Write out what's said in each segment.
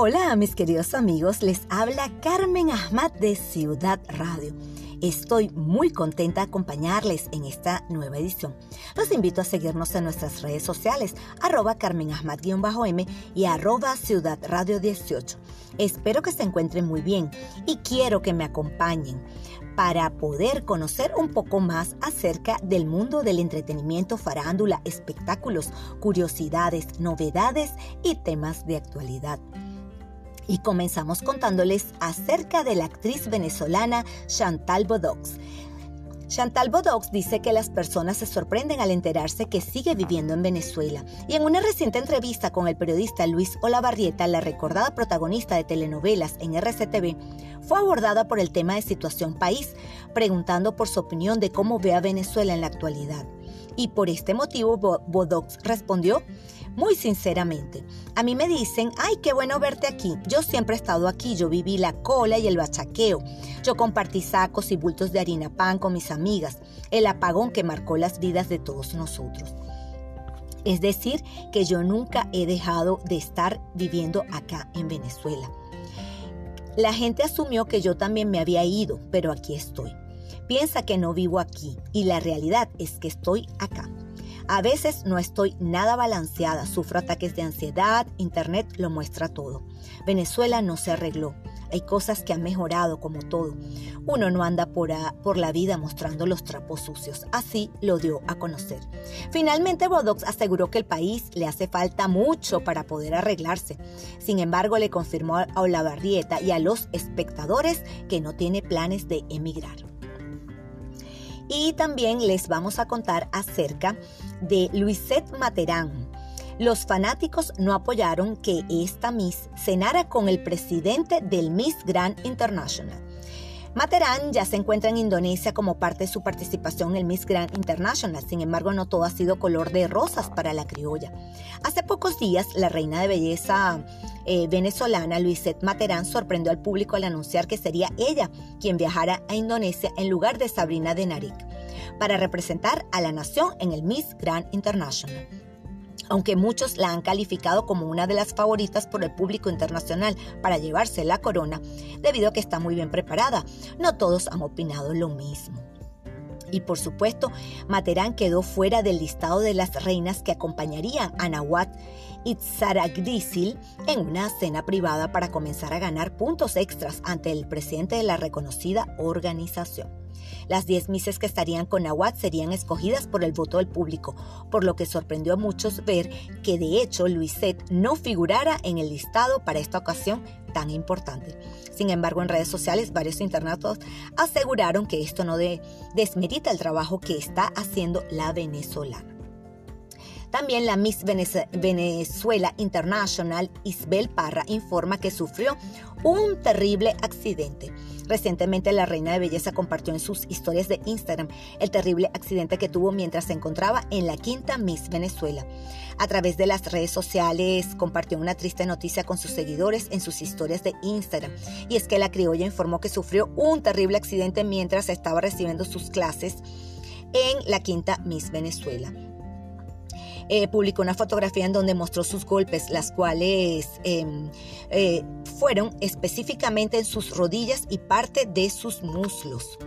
Hola mis queridos amigos, les habla Carmen Ahmad de Ciudad Radio. Estoy muy contenta de acompañarles en esta nueva edición. Los invito a seguirnos en nuestras redes sociales, arroba Carmen m y arroba Ciudad Radio 18. Espero que se encuentren muy bien y quiero que me acompañen para poder conocer un poco más acerca del mundo del entretenimiento, farándula, espectáculos, curiosidades, novedades y temas de actualidad. Y comenzamos contándoles acerca de la actriz venezolana Chantal Bodox. Chantal Bodox dice que las personas se sorprenden al enterarse que sigue viviendo en Venezuela. Y en una reciente entrevista con el periodista Luis Olavarrieta, la recordada protagonista de telenovelas en RCTV, fue abordada por el tema de situación país, preguntando por su opinión de cómo ve a Venezuela en la actualidad. Y por este motivo, Bodox respondió muy sinceramente. A mí me dicen, ay, qué bueno verte aquí. Yo siempre he estado aquí, yo viví la cola y el bachaqueo. Yo compartí sacos y bultos de harina pan con mis amigas, el apagón que marcó las vidas de todos nosotros. Es decir, que yo nunca he dejado de estar viviendo acá en Venezuela. La gente asumió que yo también me había ido, pero aquí estoy. Piensa que no vivo aquí y la realidad es que estoy acá. A veces no estoy nada balanceada, sufro ataques de ansiedad, Internet lo muestra todo. Venezuela no se arregló. Hay cosas que han mejorado como todo. Uno no anda por, por, la vida mostrando los trapos sucios. Así lo dio a conocer. Finalmente, Bodox aseguró que el país le hace falta mucho para poder arreglarse. Sin embargo, le confirmó a Olavarrieta y a los espectadores que no tiene planes de emigrar. Y también les vamos a contar acerca de Luisette Materán. Los fanáticos no apoyaron que esta Miss cenara con el presidente del Miss Grand International. Materán ya se encuentra en Indonesia como parte de su participación en el Miss Grand International, sin embargo no todo ha sido color de rosas para la criolla. Hace pocos días, la reina de belleza eh, venezolana, Luisette Materán, sorprendió al público al anunciar que sería ella quien viajara a Indonesia en lugar de Sabrina Denarik para representar a la nación en el Miss Grand International aunque muchos la han calificado como una de las favoritas por el público internacional para llevarse la corona, debido a que está muy bien preparada. No todos han opinado lo mismo. Y por supuesto, Materán quedó fuera del listado de las reinas que acompañarían a Nawat Itzaragdisil en una cena privada para comenzar a ganar puntos extras ante el presidente de la reconocida organización. Las 10 mises que estarían con Nawat serían escogidas por el voto del público, por lo que sorprendió a muchos ver que de hecho Luisette no figurara en el listado para esta ocasión tan importante. Sin embargo, en redes sociales varios internatos aseguraron que esto no desmerita el trabajo que está haciendo la venezolana. También la Miss Venezuela International, Isbel Parra, informa que sufrió un terrible accidente. Recientemente la reina de belleza compartió en sus historias de Instagram el terrible accidente que tuvo mientras se encontraba en la quinta Miss Venezuela. A través de las redes sociales compartió una triste noticia con sus seguidores en sus historias de Instagram. Y es que la criolla informó que sufrió un terrible accidente mientras estaba recibiendo sus clases en la quinta Miss Venezuela. Eh, publicó una fotografía en donde mostró sus golpes, las cuales em, eh, fueron específicamente en sus rodillas y parte de sus muslos.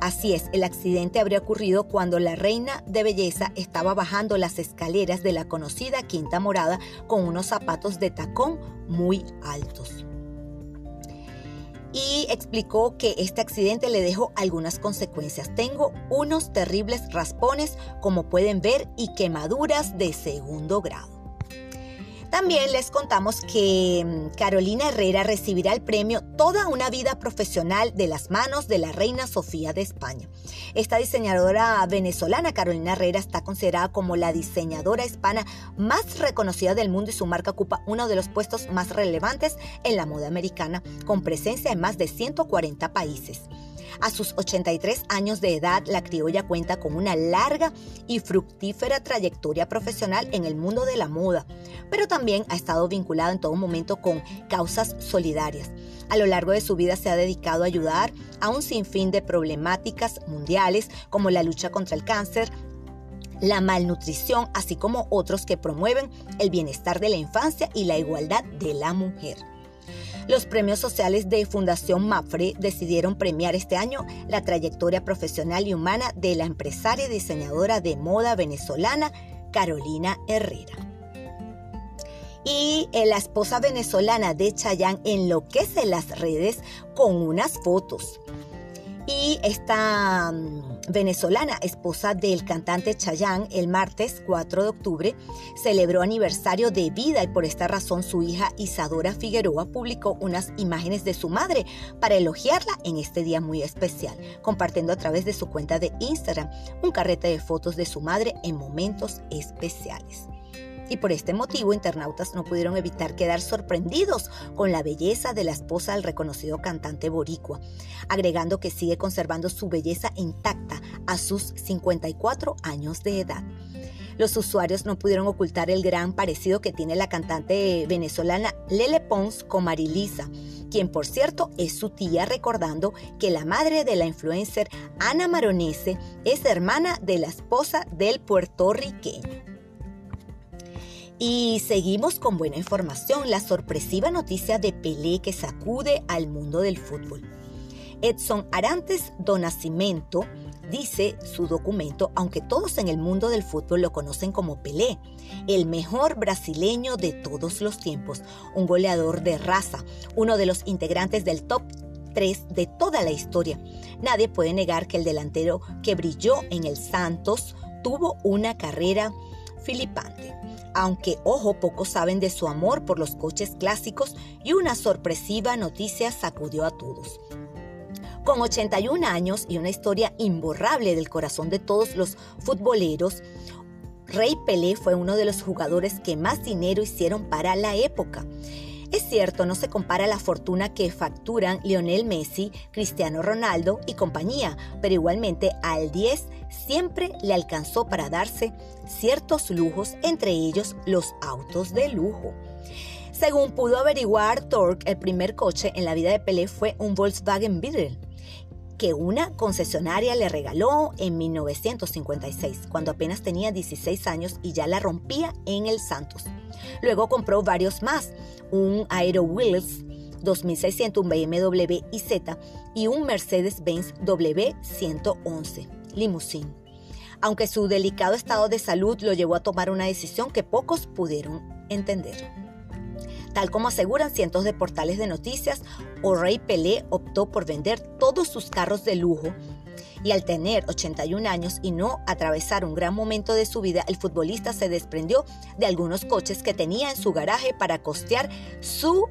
Así es, el accidente habría ocurrido cuando la reina de belleza estaba bajando las escaleras de la conocida Quinta Morada con unos zapatos de tacón muy altos y explicó que este accidente le dejó algunas consecuencias. Tengo unos terribles raspones, como pueden ver, y quemaduras de segundo grado. También les contamos que mm, Carolina Herrera recibirá el premio Toda una vida profesional de las manos de la reina Sofía de España. Esta diseñadora venezolana, Carolina Herrera, está considerada como la diseñadora hispana más reconocida del mundo y su marca ocupa uno de los puestos más relevantes en la moda americana, con presencia en más de 140 países. A sus 83 años de edad, la criolla cuenta con una larga y fructífera trayectoria profesional en el mundo de la moda, pero también ha estado vinculada en todo momento con causas solidarias. A lo largo de su vida se ha dedicado a ayudar a un sinfín de problemáticas mundiales como la lucha contra el cáncer, la malnutrición, así como otros que promueven el bienestar de la infancia y la igualdad de la mujer. Los premios sociales de Fundación Mafre decidieron premiar este año la trayectoria profesional y humana de la empresaria y diseñadora de moda venezolana Carolina Herrera. Y eh, la esposa venezolana de Chayanne enloquece las redes con unas fotos. Y esta mm, venezolana, esposa del cantante Chayanne, el martes 4 de octubre celebró aniversario de vida y por esta razón su hija Isadora Figueroa publicó unas imágenes de su madre para elogiarla en este día muy especial, compartiendo a través de su cuenta de Instagram un carrete de fotos de su madre en momentos especiales y por este motivo internautas no pudieron evitar quedar sorprendidos con la belleza de la esposa del reconocido cantante boricua, agregando que sigue conservando su belleza intacta a sus 54 años de edad. Los usuarios no pudieron ocultar el gran parecido que tiene la cantante venezolana Lele Pons con Marilisa, quien por cierto es su tía, recordando que la madre de la influencer Ana Maronese es hermana de la esposa del puertorriqueño. Y seguimos con buena información, la sorpresiva noticia de Pelé que sacude al mundo del fútbol. Edson Arantes do Nascimento dice su documento, aunque todos en el mundo del fútbol lo conocen como Pelé, el mejor brasileño de todos los tiempos, un goleador de raza, uno de los integrantes del top 3 de toda la historia. Nadie puede negar que el delantero que brilló en el Santos tuvo una carrera filipante aunque ojo pocos saben de su amor por los coches clásicos y una sorpresiva noticia sacudió a todos. Con 81 años y una historia imborrable del corazón de todos los futboleros, Rey Pelé fue uno de los jugadores que más dinero hicieron para la época. Es cierto, no se compara la fortuna que facturan Lionel Messi, Cristiano Ronaldo y compañía, pero igualmente al 10 siempre le alcanzó para darse ciertos lujos, entre ellos los autos de lujo. Según pudo averiguar Torque, el primer coche en la vida de Pelé fue un Volkswagen Beetle que una concesionaria le regaló en 1956, cuando apenas tenía 16 años y ya la rompía en el Santos. Luego compró varios más, un Aero Wheels 2600, un BMW IZ y un Mercedes-Benz W111 Limousine. Aunque su delicado estado de salud lo llevó a tomar una decisión que pocos pudieron entender. Tal como aseguran cientos de portales de noticias, O'Reilly Pelé optó por vender todos sus carros de lujo y al tener 81 años y no atravesar un gran momento de su vida, el futbolista se desprendió de algunos coches que tenía en su garaje para costear sus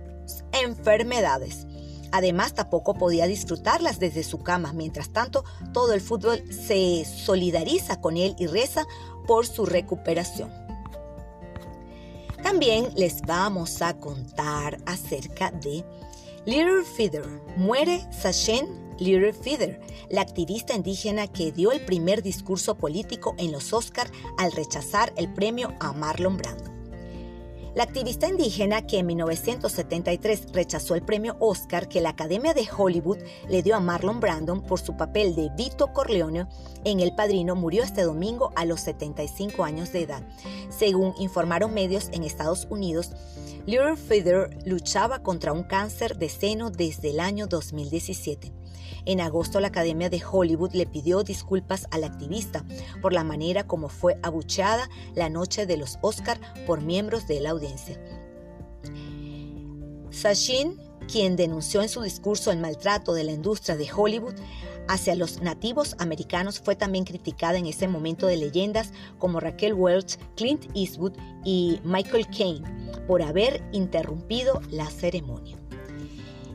enfermedades. Además, tampoco podía disfrutarlas desde su cama. Mientras tanto, todo el fútbol se solidariza con él y reza por su recuperación. También les vamos a contar acerca de Little Feather. Muere Sachin Little Feather, la activista indígena que dio el primer discurso político en los Oscar al rechazar el premio a Marlon Brando. La activista indígena que en 1973 rechazó el premio Oscar que la Academia de Hollywood le dio a Marlon Brandon por su papel de Vito Corleone en El Padrino murió este domingo a los 75 años de edad. Según informaron medios en Estados Unidos, Little Feather luchaba contra un cáncer de seno desde el año 2017. En agosto la Academia de Hollywood le pidió disculpas al activista por la manera como fue abucheada la noche de los Oscar por miembros de la audiencia. Sachin, quien denunció en su discurso el maltrato de la industria de Hollywood hacia los nativos americanos, fue también criticada en ese momento de leyendas como Raquel Welch, Clint Eastwood y Michael Caine por haber interrumpido la ceremonia.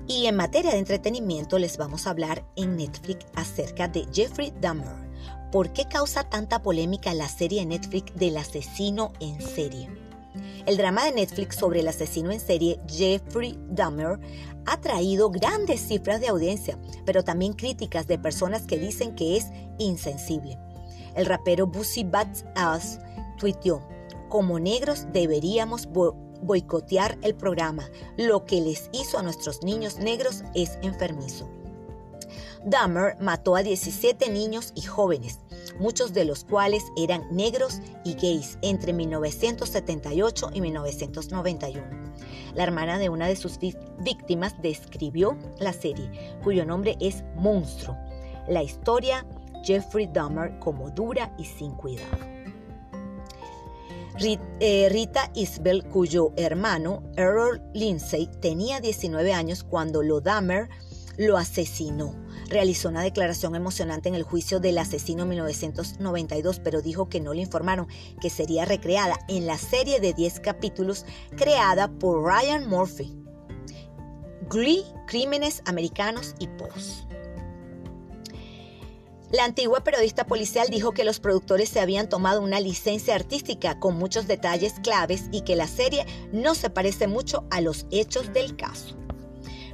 Y en materia de entretenimiento les vamos a hablar en Netflix acerca de Jeffrey Dahmer. ¿Por qué causa tanta polémica la serie Netflix del asesino en serie? El drama de Netflix sobre el asesino en serie Jeffrey Dahmer ha traído grandes cifras de audiencia, pero también críticas de personas que dicen que es insensible. El rapero Boosie Bats Us tuiteó, como negros deberíamos boicotear el programa. Lo que les hizo a nuestros niños negros es enfermizo. Dahmer mató a 17 niños y jóvenes. muchos de los cuales eran negros y gays entre 1978 y 1991. La hermana de una de sus víctimas describió la serie, cuyo nombre es Monstruo. La historia Jeffrey Dahmer como dura y sin cuidado. Eh, Rita Isbell, cuyo hermano Earl Lindsay tenía 19 años cuando lo Dahmer lo asesinó. Realizó una declaración emocionante en el juicio del asesino en 1992, pero dijo que no le informaron que sería recreada en la serie de 10 capítulos creada por Ryan Murphy. Glee, Crímenes Americanos y Post. La antigua periodista policial dijo que los productores se habían tomado una licencia artística con muchos detalles claves y que la serie no se parece mucho a los hechos del caso.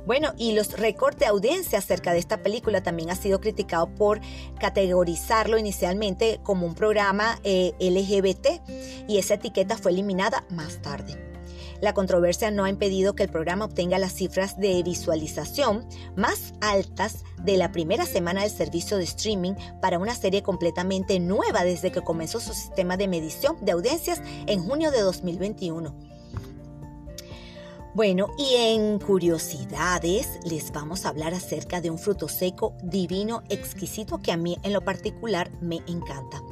Bueno, y los récords de audiencia acerca de esta película también ha sido criticado por categorizarlo inicialmente como un programa eh, LGBT y esa etiqueta fue eliminada más tarde. La controversia no ha impedido que el programa obtenga las cifras de visualización más altas de la primera semana del servicio de streaming para una serie completamente nueva desde que comenzó su sistema de medición de audiencias en junio de 2021. Bueno, y en curiosidades les vamos a hablar acerca de un fruto seco divino, exquisito que a mí en lo particular me encanta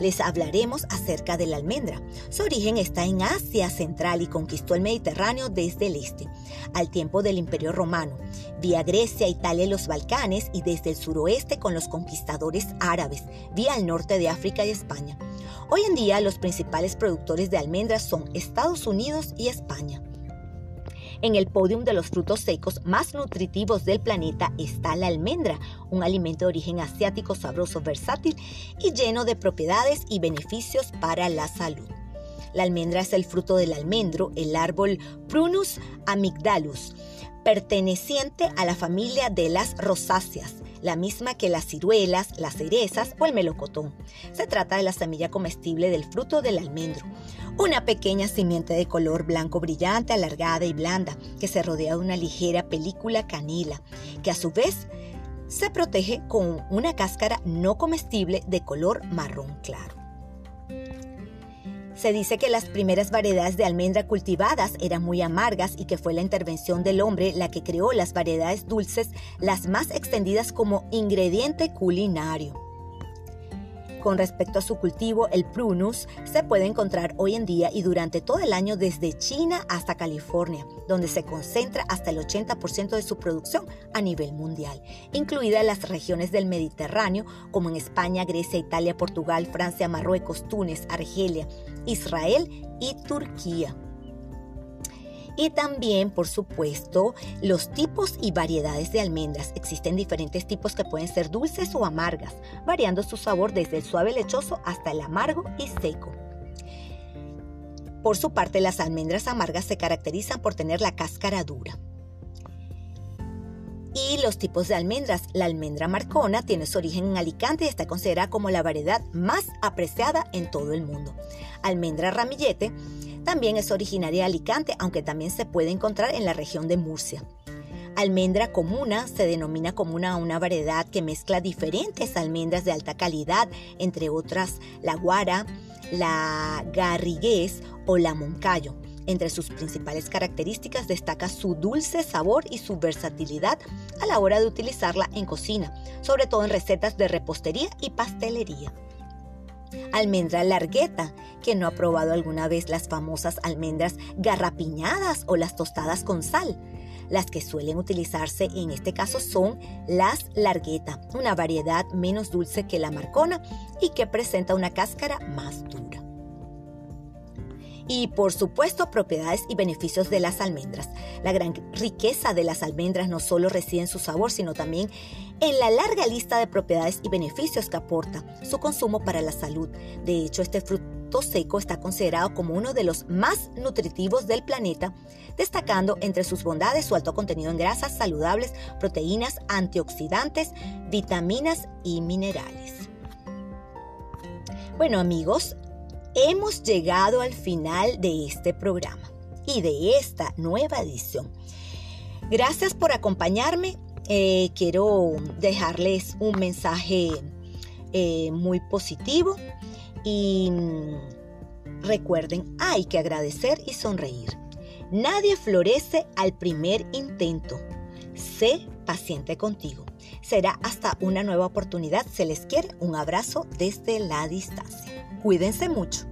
les hablaremos acerca de la almendra. Su origen está en Asia Central y conquistó el Mediterráneo desde el este, al tiempo del Imperio Romano, vía Grecia, Italia y los Balcanes y desde el suroeste con los conquistadores árabes, vía el norte de África y España. Hoy en día los principales productores de almendras son Estados Unidos y España. En el podium de los frutos secos más nutritivos del planeta está la almendra, un alimento de origen asiático sabroso, versátil y lleno de propiedades y beneficios para la salud. La almendra es el fruto del almendro, el árbol Prunus amygdalus, perteneciente a la familia de las rosáceas la misma que las ciruelas, las cerezas o el melocotón. Se trata de la semilla comestible del fruto del almendro, una pequeña simiente de color blanco brillante, alargada y blanda, que se rodea de una ligera película canela, que a su vez se protege con una cáscara no comestible de color marrón claro. Se dice que las primeras variedades de almendra cultivadas eran muy amargas y que fue la intervención del hombre la que creó las variedades dulces, las más extendidas como ingrediente culinario. Con respecto a su cultivo, el prunus se puede encontrar hoy en día y durante todo el año desde China hasta California, donde se concentra hasta el 80% de su producción a nivel mundial, incluidas las regiones del Mediterráneo como en España, Grecia, Italia, Portugal, Francia, Marruecos, Túnez, Argelia, Israel y Turquía y también, por supuesto, los tipos y variedades de almendras. Existen diferentes tipos que pueden ser dulces o amargas, variando su sabor desde el suave lechoso hasta el amargo y seco. Por su parte, las almendras amargas se caracterizan por tener la cáscara dura. Y los tipos de almendras. La almendra marcona tiene su origen en Alicante y está considerada como la variedad más apreciada en todo el mundo. Almendra ramillete también es originaria de Alicante, aunque también se puede encontrar en la región de Murcia. Almendra comuna se denomina comuna a una variedad que mezcla diferentes almendras de alta calidad, entre otras la guara, la garrigués o la moncayo. Entre sus principales características destaca su dulce sabor y su versatilidad a la hora de utilizarla en cocina, sobre todo en recetas de repostería y pastelería. Almendra largueta. que no ha probado alguna vez las famosas almendras garrapiñadas o las tostadas con sal? Las que suelen utilizarse en este caso son las largueta, una variedad menos dulce que la marcona y que presenta una cáscara más dura y por supuesto propiedades y beneficios de las almendras. La gran riqueza de las almendras no solo reside en su sabor, sino también en la larga lista de propiedades y beneficios que aporta su consumo para la salud. De hecho, este fruto seco está considerado como uno de los más nutritivos del planeta, destacando entre sus bondades su alto contenido en grasas saludables, proteínas, antioxidantes, vitaminas y minerales. Bueno amigos, Hemos llegado al final de este programa y de esta nueva edición. Gracias por acompañarme. Eh, quiero dejarles un mensaje eh, muy positivo y mm, recuerden, hay que agradecer y sonreír. Nadie florece al primer intento. Sé paciente contigo. Será hasta una nueva oportunidad. Se les quiere un abrazo desde la distancia. Cuídense mucho.